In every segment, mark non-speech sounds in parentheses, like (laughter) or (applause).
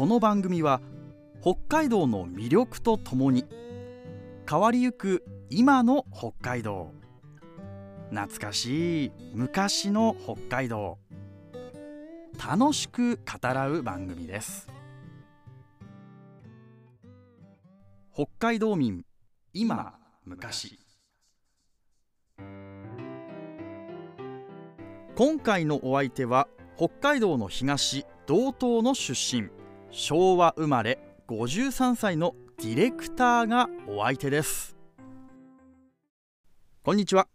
この番組は北海道の魅力とともに変わりゆく今の北海道。懐かしい昔の北海道。楽しく語らう番組です。北海道民今昔。今回のお相手は北海道の東道東の出身。昭和生まれ53歳のディレクターがお相手です。こんにちは。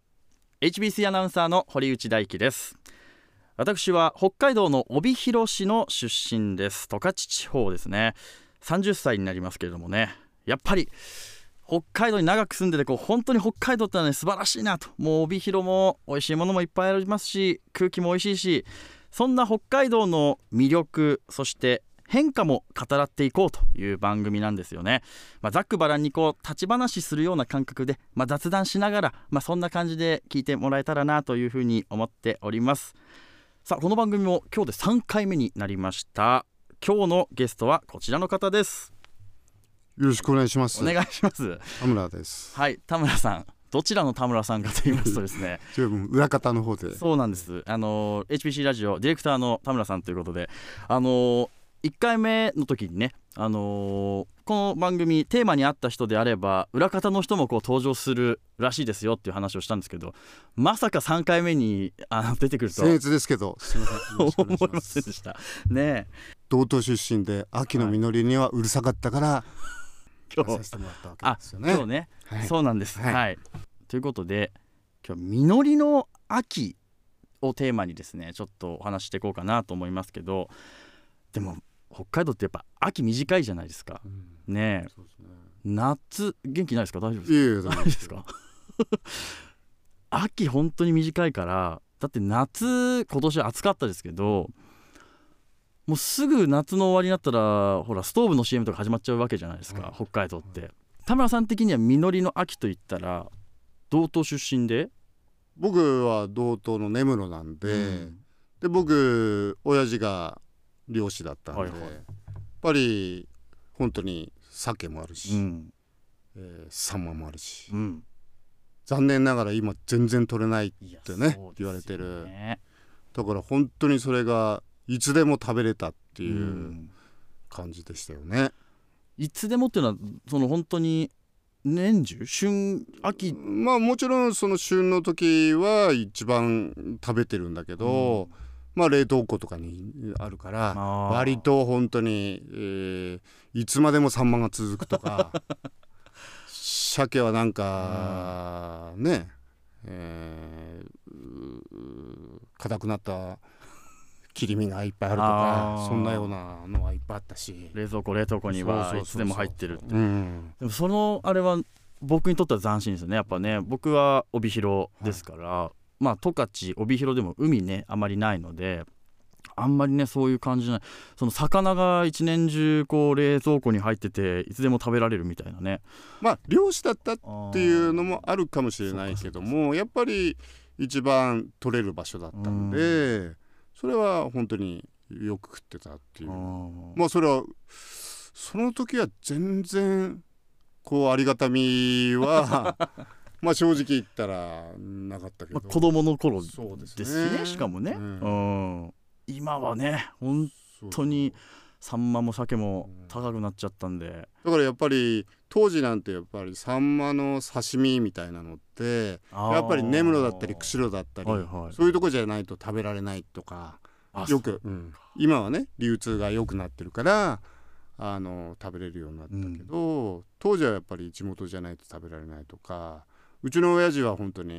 HBC アナウンサーの堀内大輝です。私は北海道の帯広市の出身です。十勝地方ですね。30歳になりますけれどもね。やっぱり北海道に長く住んでてこう本当に北海道ってのはね素晴らしいなと。もう帯広も美味しいものもいっぱいありますし空気も美味しいしそんな北海道の魅力そして変化も語らっていこうという番組なんですよね、まあ、ざっくばらんにこう立ち話するような感覚で、まあ、雑談しながら、まあ、そんな感じで聞いてもらえたらなというふうに思っております。さあこの番組も今日で3回目になりました。今日のゲストはこちらの方です。よろしくお願いします。お願いします。田村です。はい田村さん。どちらの田村さんかと言いますとですね。(laughs) 裏方の方で。そうなんです。あの HPC ラジオディレクターの田村さんということであの1回目の時にねあのこの番組テーマに合った人であれば裏方の人もこう登場するらしいですよっていう話をしたんですけどまさか3回目にあの出てくると僭越ですけど。すみません。思いませんでした。ね道東出身で秋の実りにはうるさかったから、今日。させてもらったわけですよね。今日ね、はい。そうなんです、はい。はい、ということで今日実りの秋をテーマにですねちょっとお話ししていこうかなと思いますけどでも北海道ってやっぱ秋短いじゃないですか。うん。ねえ。ね。夏元気ないですか？大丈夫ですか？ないですか？(laughs) 秋本当に短いからだって夏今年暑かったですけどもうすぐ夏の終わりになったらほらストーブの CM とか始まっちゃうわけじゃないですか、はい。北海道って。田村さん的には実りの秋といったら道東出身で、僕は道東の根室なんで、うん。で僕親父が漁師だったんで、はいはい。やっぱり本当に鮭もあるし、うん。えーサンマもあるしうん、残念ながら今全然取れないってねそうですよ言われてる。ねだから本当にそれがいつでも食べれたってういうん。感じでしたよね。いつでもっていうのはその本当に年中？旬秋？まあもちろんその旬の時は一番食べてるんだけど、まあ冷凍庫とかにあるから割と本当に、えーいつまでもサンマが続くとか (laughs) 鮭はなんかねえー硬くなった切り身がいっぱいあるとあかー。そんなようなのはいっぱいあったし。冷蔵庫冷凍庫にはいつでも入ってるうん。でもそのあれは僕にとっては斬新ですよね。やっぱね僕は帯広ですから、まあ十勝帯広でも海ねあまりないのであんまりねそういう感じじゃない。その魚が一年中こう冷蔵庫に入ってていつでも食べられるみたいなね。まあ漁師だったっっていうのもあるかもしれないけどもやっぱり一番取れる場所だったんで、それは本当によく食ってたっていう。まあそれはその時は全然こうありがたみはまあ正直言ったらなかったけど、まあ、子供の頃でそうですすねしねしかもね、ううん。ん今はね本当にサンマも鮭も高くなっちゃったんで、だからやっぱり当時なんてやっぱりサンマの刺身みたいなのってやっぱり根室だったり釧路だったり、はいはい。そういうとこじゃないと食べられないとかあよく、うん。今はね流通が良くなってるからあの食べれるようになったけど、当時はやっぱり地元じゃないと食べられないとかうちの親父は本当に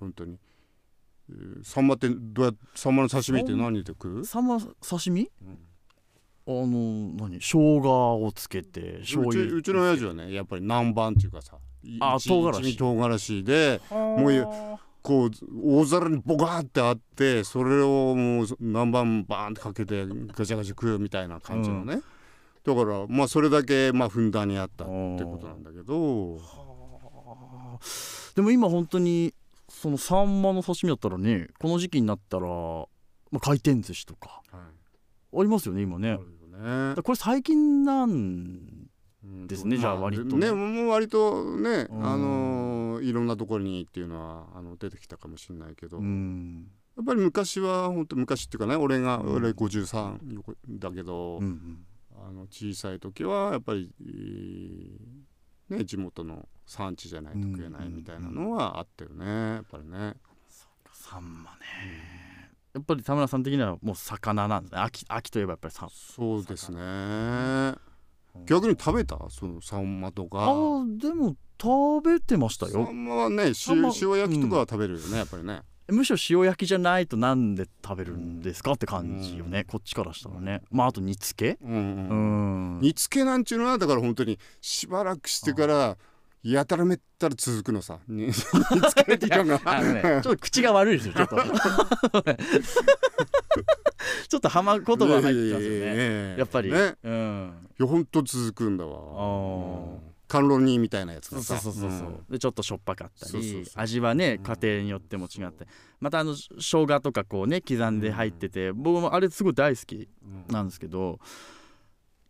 本当にえーサンマってどうやサンマの刺身って何で食う？サンマ刺身？うん。あの何？生姜をつけて醤うち油うちの親父はねやっぱり南蛮っていうかさあ唐辛子。唐辛子でもうこう大皿にボカーってあってそれをもう南蛮バーンってかけてガチャガチャ食うみたいな感じのね、だからまあそれだけまあふんだんにあったってことなんだけどでも今本当にそのサンマの刺身だったらねこの時期になったら、まあ、回転寿司とか。はい。ありますよね今ね。ね。これ最近なんですね、じゃあ割とね。もう割とね、うん。あのーいろんなところにっていうのはあの出てきたかもしれないけど、うん。やっぱり昔は本当昔っていうかね俺が、うん。俺53だけど、うんうん。あの小さい時はやっぱり、えーね、地元の産地じゃないと食えないみたいなのはあったよねやっぱりね。サンマね。やっぱり田村さん的にはもう魚なんですね。秋秋といえばやっぱりサンそうですね。逆に食べた？そのサンマとか。あーでも食べてましたサよンマはね塩塩焼きとかは食べるよね、やっぱりね。むしろ塩焼きじゃないとなんで食べるんですかって感じよね、こっちからしたらね。まああと煮付け。うんうんうん煮付けなんちゅうのはだから本当にしばらくしてからやたらめったら続くのさ。に煮付け時間が。ね、(laughs) ちょっと口が悪いですよ、ちょっと。(laughs) ちょっと浜言葉入ってますよね。やっぱり。ね。うん。いやほんと続くんだわ。甘露煮みたいなやつそうがさ。そうそうそう。ん。でちょっとしょっぱかったり味はねうん。家庭によっても違って。またあの生姜とかこうね刻んで入ってて僕もあれすごい大好きうんなんですけど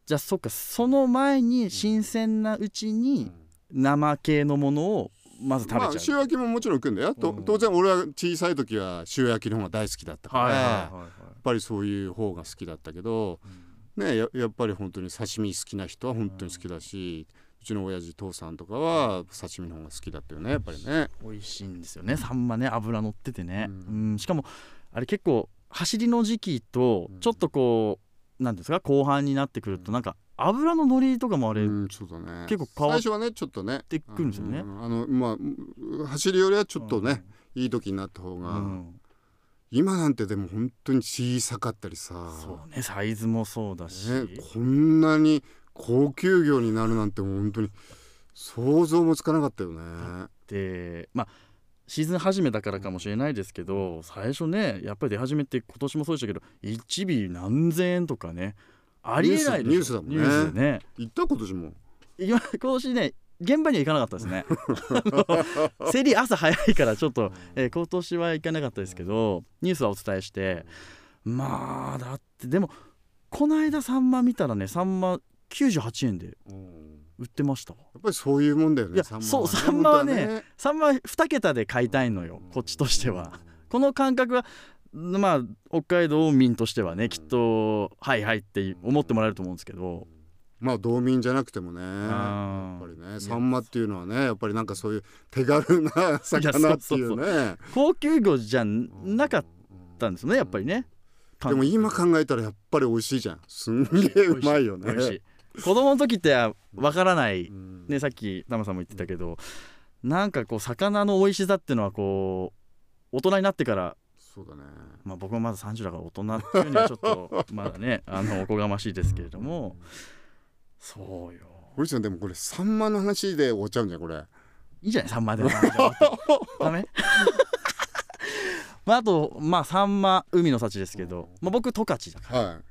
じゃあそっかその前に新鮮なうちに生系のものをまず食べまあちゃう。塩焼きももちろん食うんだよ、とうん。当然俺は小さい時は塩焼きの方が大好きだったから、はいはいやはいはい。っぱりそういう方が好きだったけど、ねややっぱり本当に刺身好きな人は本当に好きだし、うちの親父父さんとかは刺身の方が好きだったよねやっぱりね。美味しいんですよね。サンマね脂乗っててね、ううん。しかもあれ結構走りの時期とうん。ちょっとこう何ですか？後半になってくるとなんか油の乗りとかもあれ、うん、そうだね。結構変わっ最初はねちょっとねてくるんですよね。うんあのまあ走りよりはちょっとね、いい時になった方うが、ん。今なんてでも本当に小さかったりさ、そうねサイズもそうだし、ね、こんなに高級魚になるなんて本当に想像もつかなかったよね。でまあシーズン始めだからかもしれないですけど最初ねやっぱり出始めて今年もそうでしたけど1尾何千円とかねありえないニュースだもんね。ニュースでね。行った今年も。今年ね現場には行かなかったですね。(laughs) 競り朝早いからちょっと、えー今年は行かなかったですけどニュースはお伝えしてまあだってでもこの間サンマ見たらねサンマ98円で売ってましたわやっぱりそういうもんだよね。いやサンマそうサンマはね本サンマ2桁で買いたいのよこっちとしては。この感覚はまあ北海道民としてはねきっとはいはいって思ってもらえると思うんですけどまあ道民じゃなくてもね。やあっぱりーねサンマっていうのはねやっぱりなんかそういう手軽な (laughs) 魚っていうね。高級魚じゃなかったんですねやっぱりね。でも今考えたらやっぱり美味しいじゃん。すんげえうまいよね。子供の時ってわからない、うん。ね、さっきタマさんも言ってたけどなんかこう魚の美味しさっていうのはこう大人になってから、そうだね。まあ、僕もまだ30だから大人っていうにはちょっと (laughs) まだねあのおこがましいですけれども。そうよ。堀ちゃんでもこれサンマの話で終わっちゃうんじゃんこれ。いいじゃないサンマで。ダメ？(laughs) まああとまあサンマ海の幸ですけど、まあ、僕十勝だから。はい。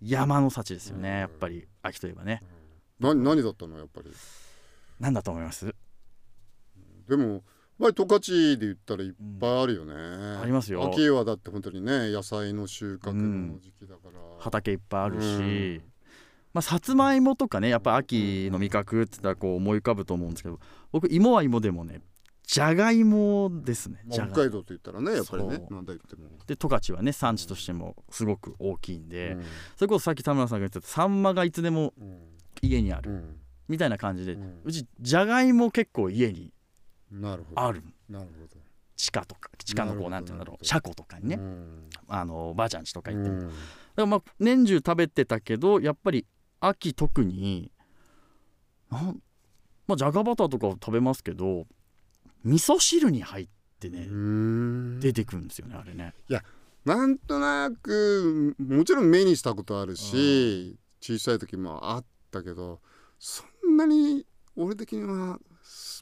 山の幸ですよねやっぱり秋といえばね。な何だったのやっぱり。何だと思います？でもやっぱり十勝で言ったらいっぱいあるよね。ありますよ。秋はだって本当にね野菜の収穫の時期だから。畑いっぱいあるし、うん。まあ、さつまいもとかねやっぱ秋の味覚って言ったらこう思い浮かぶと思うんですけど僕芋は芋でもねじゃがいもですね。北海道と言ったらねやっぱりねそう。なんだ言っても。で十勝はね産地としてもすごく大きいんで、うん。それこそさっき田村さんが言ってたサンマがいつでもうん。家にある、うん。みたいな感じで、ううんちじゃがいも結構家になるほど。ある。なるほど。地下とか地下のこうなんていうんだろう車庫とかにね、うん。あのばあちゃんちとか行っても、だうん。からまあ年中食べてたけどやっぱり秋特になんまあじゃがバターとかを食べますけど味噌汁に入ってね、うん。出てくるんですよねあれね。なんとなくもちろん目にしたことあるし小さい時もあったけどそんなに俺的には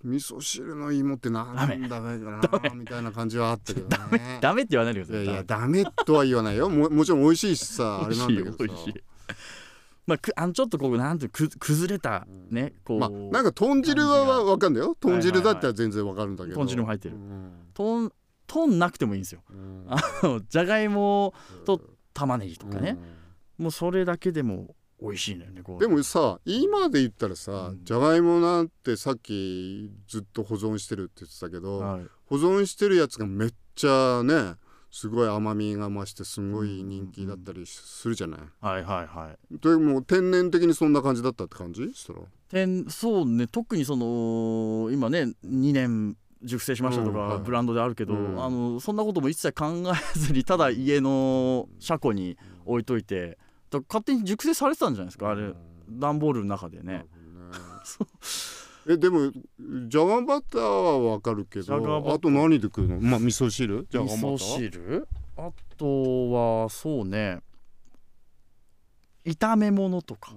味噌汁の芋ってなんだかなみたいな感じはあったけどね。ダメ。って言わないでください。いやいやダメ。とは言わないよ。ももちろん美味しいしさあれなんだけどさ。美味しい美味しいまあくあのちょっとこうなんていうく崩れたねこう、まあなんか豚汁はわわかんだよ。豚汁だったら全然わかるんだけど。豚汁も入ってる。うん。とんとんなくてもいいんですよ。うん。あのじゃがいもと玉ねぎとかね、うん。もうそれだけでも美味しいのよねでもさ今で言ったらさ、うん、じゃがいもなんてさっきずっと保存してるって言ってたけど、はい、保存してるやつがめっちゃねすごい甘みが増してすごい人気だったりするじゃない、はいはいはい。でも天然的にそんな感じだったって感じ？したら。天そうね。特にその今ね2年熟成しましたとかブランドであるけど、うん。あのそんなことも一切考えずにただ家の車庫に置いといて勝手に熟成されてたんじゃないですか？あれ段ボールの中でね。(laughs) えでもじゃがバターはわかるけどあと何で食うの？まあ味噌汁？じゃが味噌汁？あとはそうね。炒め物とか。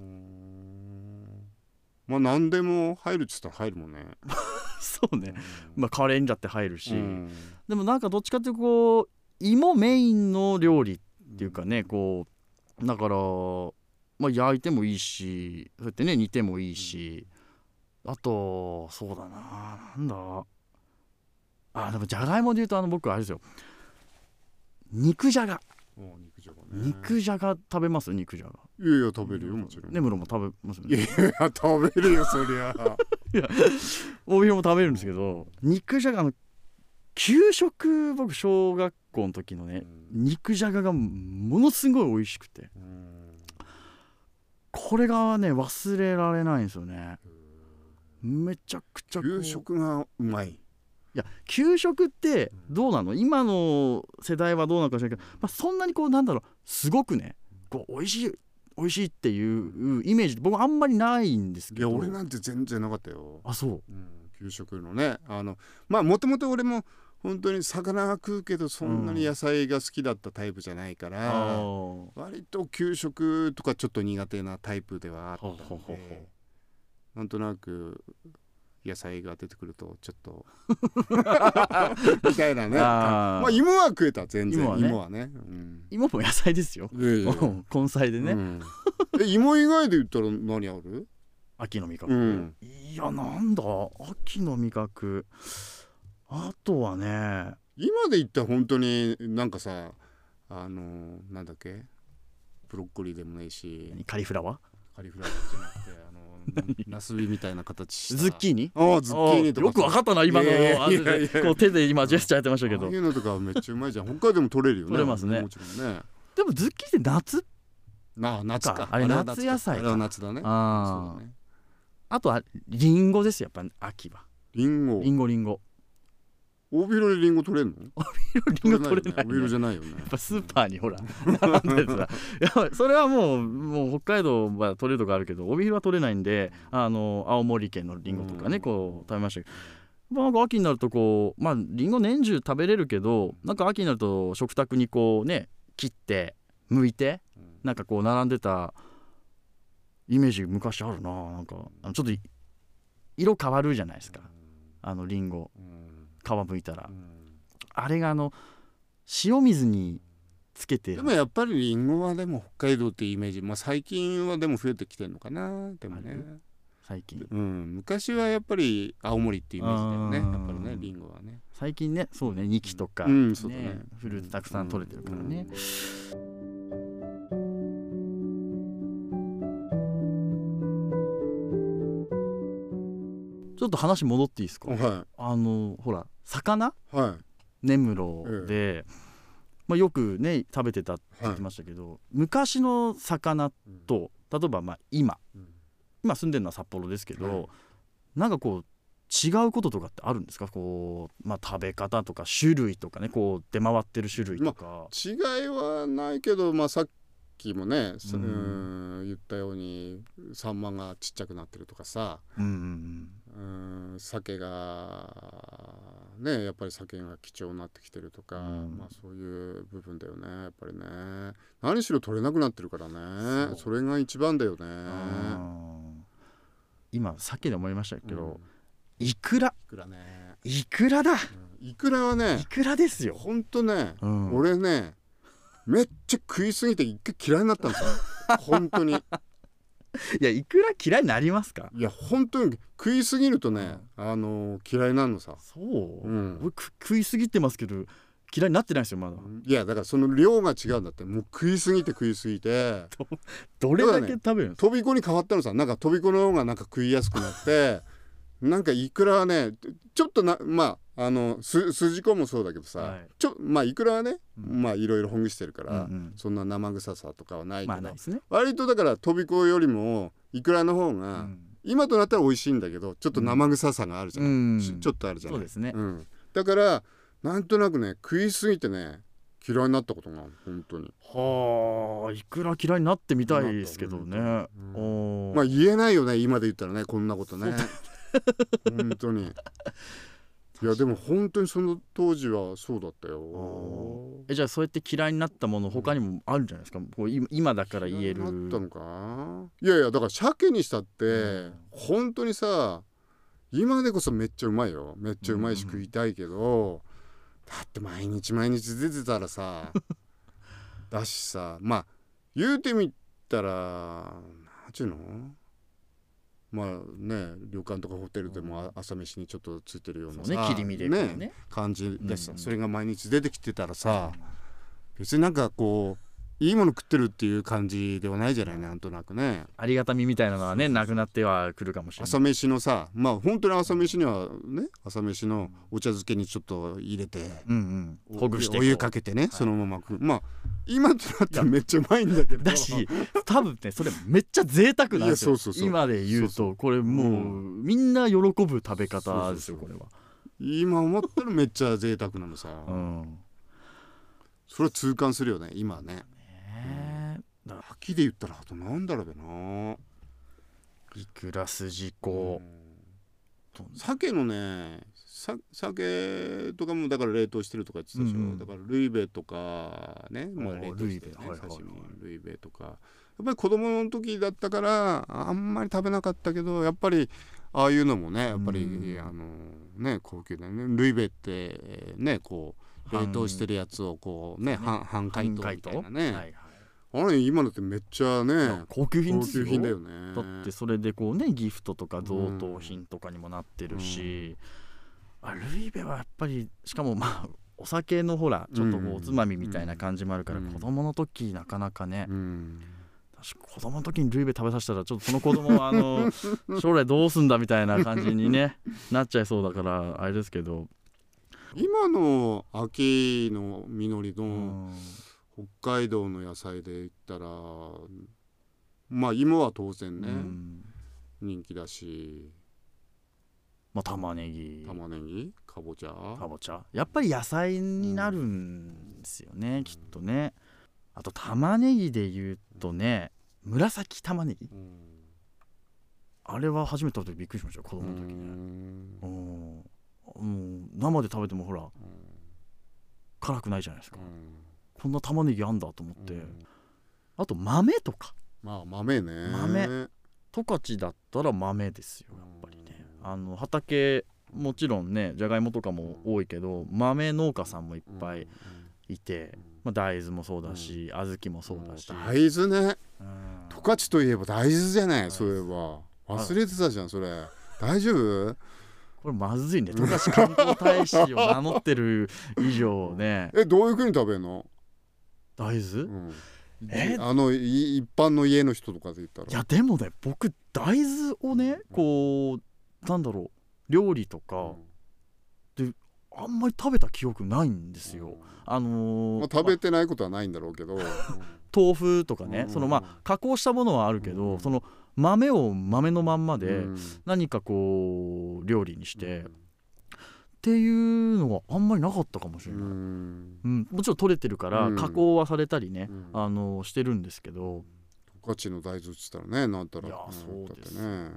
まあ何でも入るっつったら入るもんね。(laughs) そうね、まあカレーにだって入るし、でもなんかどっちかっていうとこう芋メインの料理っていうかねこうだからまあ焼いてもいいしそうやってね煮てもいいし、あとそうだな。なんだ。あでもじゃがいもで言うとあの僕あれですよ。肉じゃが。肉じゃが、ね、肉じゃが食べます？肉じゃが。いやいや食べるよもちろん。根室も食べますね。いやいや食べるよそりゃ。(laughs) いや大広も食べるんですけど肉じゃがの給食僕小学校の時のね、うん、肉じゃががものすごい美味しくて、うん、これがね忘れられないんですよね、めちゃくちゃ給食がうまい。いや給食ってどうなの？今の世代はどうなのかしらけど、まあ、そんなにこうなんだろう。すごくね。こう美味しい美味しいっていうイメージ。僕あんまりないんですけど。いや俺なんて全然なかったよ。あそう、うん、給食のね。あのまあもともと俺も本当に魚が食うけどそんなに野菜が好きだったタイプじゃないから、うん、割と給食とかちょっと苦手なタイプではあったのでなんとなく野菜が出てくるとちょっとみたいなね。まあ芋は食えた全然。芋はね、ね。うん、芋も野菜ですよ、え根菜でね、うん、え芋以外で言ったら何ある？秋の味覚、うん、いやなんだ。秋の味覚。あとはね。今で言ったら本当になんかさあのなんだっけ？ブロッコリーでもないし。カリフラワー？カリフラワーじゃなくてあのナスビみたいな形ズッキーニ？ああズッキーニとか。よくわかったな今のこう手で今ジェスチャーやってましたけど。ああいうのとかめっちゃうまいじゃん。北海道も取れるよね。取れますね。もちろんね。でもズッキーニって夏？あ夏か。あれ夏野菜か。夏だね。ああとはリンゴですやっぱ秋は。リンゴ。リンゴリンゴ帯広でリンゴ取れんの？帯広リンゴ取れない、ね、帯広じゃないよね。やっぱスーパーにほら並んでさ。(laughs) それはもうもう北海道は取れるとこあるけど帯広は取れないんであの青森県のリンゴとかね、うん、こう食べましたけど。なんか秋になるとこうまあリンゴ年中食べれるけどなんか秋になると食卓にこうね切って剥いてなんかこう並んでたイメージ昔あるななんかちょっと色変わるじゃないですか。あのリンゴ。うん皮むいたら、あれがあの塩水につけて。でもやっぱりりんごはでも北海道っていうイメージ、まあ、最近はでも増えてきてるのかな。でもね。最近、うん、昔はやっぱり青森っていうイメージだよね。やっぱりねりんごはね。最近ねそうねニキとか、ね、うんそうだね、フルーツたくさん取れてるからね、ちょっと話戻っていいですか、はい、あのほら魚、はい、根室で、ええ、まあ、よくね食べてたって言ってましたけど、はい、昔の魚と例えばまあ今、うん、今住んでるのは札幌ですけど、はい、なんかこう違うこととかってあるんですか？こう、まあ、食べ方とか種類とかねこう出回ってる種類とか、まあ、違いはないけど、まあ、さっきもね、うん、言ったようにサンマがちっちゃくなってるとかさ、うん、うん鮭がねやっぱり鮭が貴重になってきてるとか、うん、まあそういう部分だよねやっぱりね。何しろ取れなくなってるからね。それが一番だよね。今鮭で思いましたけど、うん、いくら？いくらね。いくらだ、うん、いくらはねいくらですよ。ほんとね、俺ねめっちゃ食いすぎて一回嫌いになったんですよ。本当にいやいくら嫌いになりますか？いや本当に食いすぎるとね、うん、あの嫌いなのさ。そう、うん、食いすぎてますけど嫌いになってないですよまだ。いやだからその量が違うんだって。もう食いすぎて食いすぎて。(laughs) どれだけ食べるんですか？とびこに変わったのさ。なんかとびこの方がなんか食いやすくなって。なんかいくらはねちょっとなまああのす筋子もそうだけどさ、はい。ちょまあいくらはね、うん。まあいろいろほぐしてるから、うんうんそんな生臭さとかはないけど、まあね、割とだからとびこよりもいくらの方うが、ん。今となったら美味しいんだけどちょっと生臭さがあるじゃん、うん。ちちょっとあるじゃない？そうですね、うん、だからなんとなくね食いすぎてね嫌いになったことがある本当に。はあいくら嫌いになってみたいですけどね、まあ言えないよね今で言ったらねこんなことね。本当に (laughs) いやでも本当にその当時はそうだったよ。えじゃあそうやって嫌いになったもの他にもあるんじゃないですか？こう今今だから言える。嫌いになったのか？いやいやだから鮭にしたって、うん。本当にさ今でこそめっちゃうまいよ。めっちゃうまいしうん食いたいけど、だって毎日毎日出てたらさ (laughs) だしさまあ言うてみたらなんちゅうの？まあね旅館とかホテルでもあ朝飯にちょっとついてるようそなね切り身でね。感じでさ、うん。それが毎日出てきてたらさ別になんかこういいもの食ってるっていう感じではないじゃないなんとなくね。ありがたみみたいなのはねなくなってはくるかもしれない。朝飯のさまあ本当に朝飯にはね朝飯のお茶漬けにちょっと入れて、うんうん。ほぐしてお湯かけてね、そのまま食う。まあ今となったらめっちゃうまいんだけど。だし多分ねそれめっちゃ贅沢なんですよ。今で言うとこれもう、うみんな喜ぶ食べ方ですよこれは。今思ったらめっちゃ贅沢なのさ、うん。それは痛感するよね今ねね。えだか秋で言ったらあとなんだろうべな。らいくら筋子と鮭のねさ鮭とかもだから冷凍してるとか言ってたでしょ、うんうん。だからルイベとかね、まあ、あー冷凍してね刺身ルイベとか。やっぱり子供の時だったからあんまり食べなかったけどやっぱりああいうのもねやっぱり、うん。あのね高級だねルイベってえーねこう冷凍してるやつをこうね半半解凍みたいなね、はいはいあれ今のってめっちゃね高級品高ですよ。級品だよね。だってそれでこうねギフトとか贈答品とかにもなってるし、あルイベはやっぱりしかもまあお酒のほらちょっとおつまみみたいな感じもあるから、うん。子供の時なかなかね、うん。私子供の時にルイベ食べさせたらちょっとその子供は (laughs) あの将来どうすんだみたいな感じにねなっちゃいそうだからあれですけど、今の秋の実りうのん北海道の野菜で言ったらまあ芋は当然うね、ん。人気だし。まあ、玉ねぎ。玉ねぎかぼちゃ。かぼちゃ。やっぱり野菜になるんですよね、きっとね。あと玉ねぎで言うとね紫玉ねぎ。うん。あれは初めて食べてびっくりしましたよ子う供の時ね。ん。うん。もう生で食べてもほら辛くないじゃないですかこんな玉ねぎあんだと思って、うん。あと豆とか。まあ豆ね。豆。十勝だったら豆ですよやっぱりね。あの畑もちろんねじゃがいもとかも多いけど豆農家さんもいっぱいいて、まあ、大豆もそうだし、小豆もそうだし、大豆ね。うん。十勝といえば大豆じゃない？豆そういえば。忘れてたじゃんそれ。大丈夫？これまずいね。十勝観光大使を名乗ってる以上ね。(laughs) えどういうふうに食べるの、大豆、うん。え？あのい一般の家の人とかで言ったら。いやでもね僕大豆をねこうなんだろう料理とか、あんまり食べた記憶ないんですよ。あのーまあ、食べてないことはないんだろうけど、(laughs) 豆腐とかね、うんそのまあ加工したものはあるけど、うん。その豆を豆のまんまでうん。何かこう料理にして、うんっていうのはあんまりなかったかもしれない、うん。うん。もちろん取れてるからうん。加工はされたりね、うん。あのしてるんですけど、十勝の大豆っつったらねなんたら。いやんそうですね。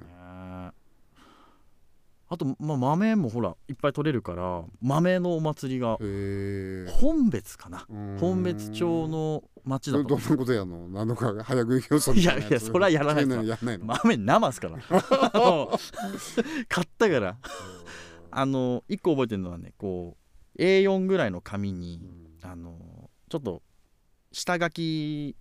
あと、まあ、豆もほらいっぱい取れるから豆のお祭りが本別かな。本別町の町だとどどんなことやんの？なのか早食い競争いやいやそれはやらないですそううのやんないの、豆生っすから。(laughs) 買ったからあの1個覚えてるのはねこう A4 ぐらいの紙にあのちょっと下書き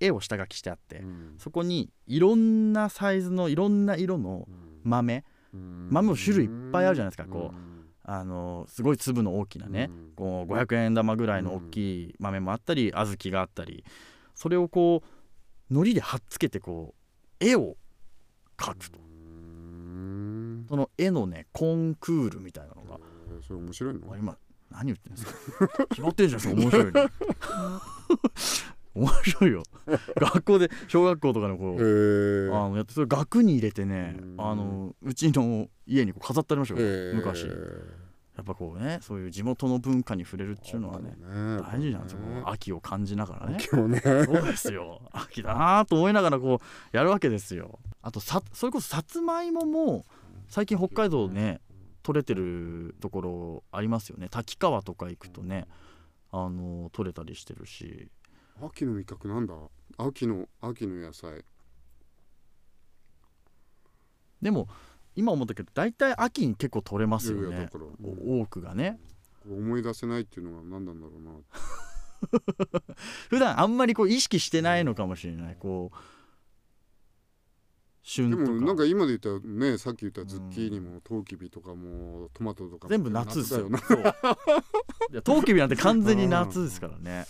絵を下書きしてあって、うん。そこにいろんなサイズのいろんな色の豆豆も種類いっぱいあるじゃないですかこう。あのすごい粒の大きなね、うん。こう500円玉ぐらいの大きい豆もあったり、小豆があったりそれをこう糊で貼っつけてこう絵を描くと。うんその絵のねコンクールみたいなのが。えーそれ面白いの？あ今何言ってんですか？(laughs) 決まってんじゃんそれ面白いの。(laughs) 面白いよ。学校で小学校とかのこへう、えあのやってそれ額に入れてねうん。あのうちの家にこう飾ってありましたよ、えー。昔。やっぱこうねそういう地元の文化に触れるっていうのはね大事なんですよこう秋を感じながらね。ね。そうですよ。秋だなと思いながらこうやるわけですよ。あとさそれこそさつまいもも最近北海道ね取れてるところありますよね。滝川とか行くとねあの取れたりしてるし。秋の味覚なんだ？秋の秋の野菜。でも今思ったけど大体秋に結構取れますよね。いやいや多くがね。思い出せないっていうのが何なんだろうな。(laughs) 普段あんまりこう意識してないのかもしれない。こう旬でもなんか今で言ったらねさっき言ったズッキーニもトウキビとかもトマトとかも全部夏ですよ。な。そう。いやトウキビなんて完全に夏ですからね。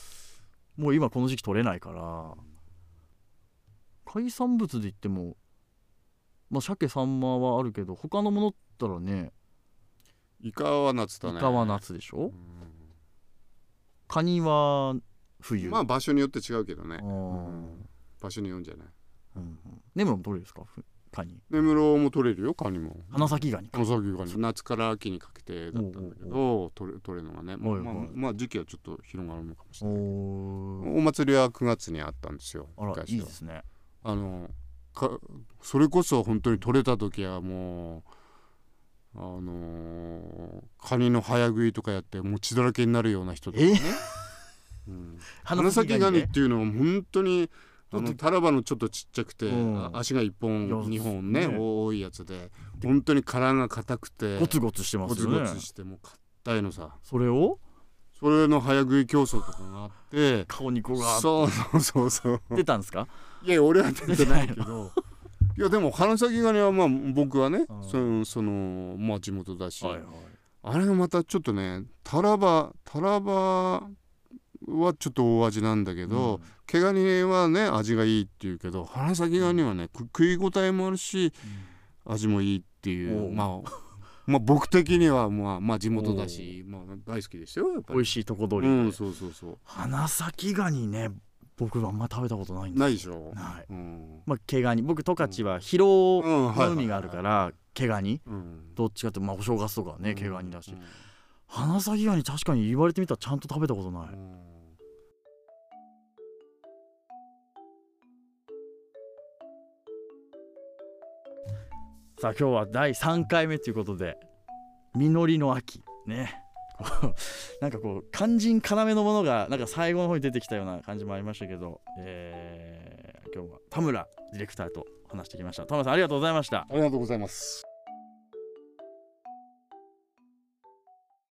もう今この時期取れないから。海産物で言ってもまあ鮭サンマはあるけど他のものったらねイカは夏だね。イカは夏でしょ？うカニは冬。んまあ場所によって違うけどね。場所によるんじゃない？うんうん。根室も取れるんですか？ふカニ。根室も取れるよカニも。花咲ガニか。お酒がね夏から秋にかけてだったんだけど取れ取れるのがねまあまあまあ時期はちょっと広がるのかもしおれない。ー。お祭りは9月にあったんですよあらいいですね。あのかそれこそ本当に取れた時はもうあのーカニの早食いとかやってもう血だらけになるような人とかね、うん、花咲ガニねっていうのは本当にあのタラバのちょっとちっちゃくて、うん。あ足が1本いや2本ねね。多いやつで。本当に殻が硬くてゴツゴツしてまゴツすよね。ゴツしてもう硬いのさ。それを？それの早食い競争とかがあって顔にこがそうそうそうそう。出たんですか？いや俺は出てないけど。(laughs) いやでも花咲ガニはまあ僕はねうん。そのそのまあ地元だし、はいはい。あれがまたちょっとねタラバタラバはちょっと大味なんだけど、毛ガニはね味がいいっていうけど花咲ガニはねく食い応えもあるし味もいいっていおう。うまあ (laughs) まあ僕的にはまあまあ地元だしまあ大好きですよやっぱり。美味しいとこ取りで、うんそうそうそう。花咲ガニね僕はあんま食べたことないんですないでしょ？ない。うん、まあ毛ガニ。僕十勝は広うん。はいはいの海があるから毛ガニ。うん。どっちかってまあお正月とかはね毛ガニだし。うん。花咲ガニ確かに言われてみたらちゃんと食べたことないさあ今日は第3回目ということで実りの秋。ね。こう (laughs) なんかこう肝心要のものがなんか最後の方に出てきたような感じもありましたけど、えー今日は田村ディレクターと話してきました。田村さんありがとうございました。ありがとうございます。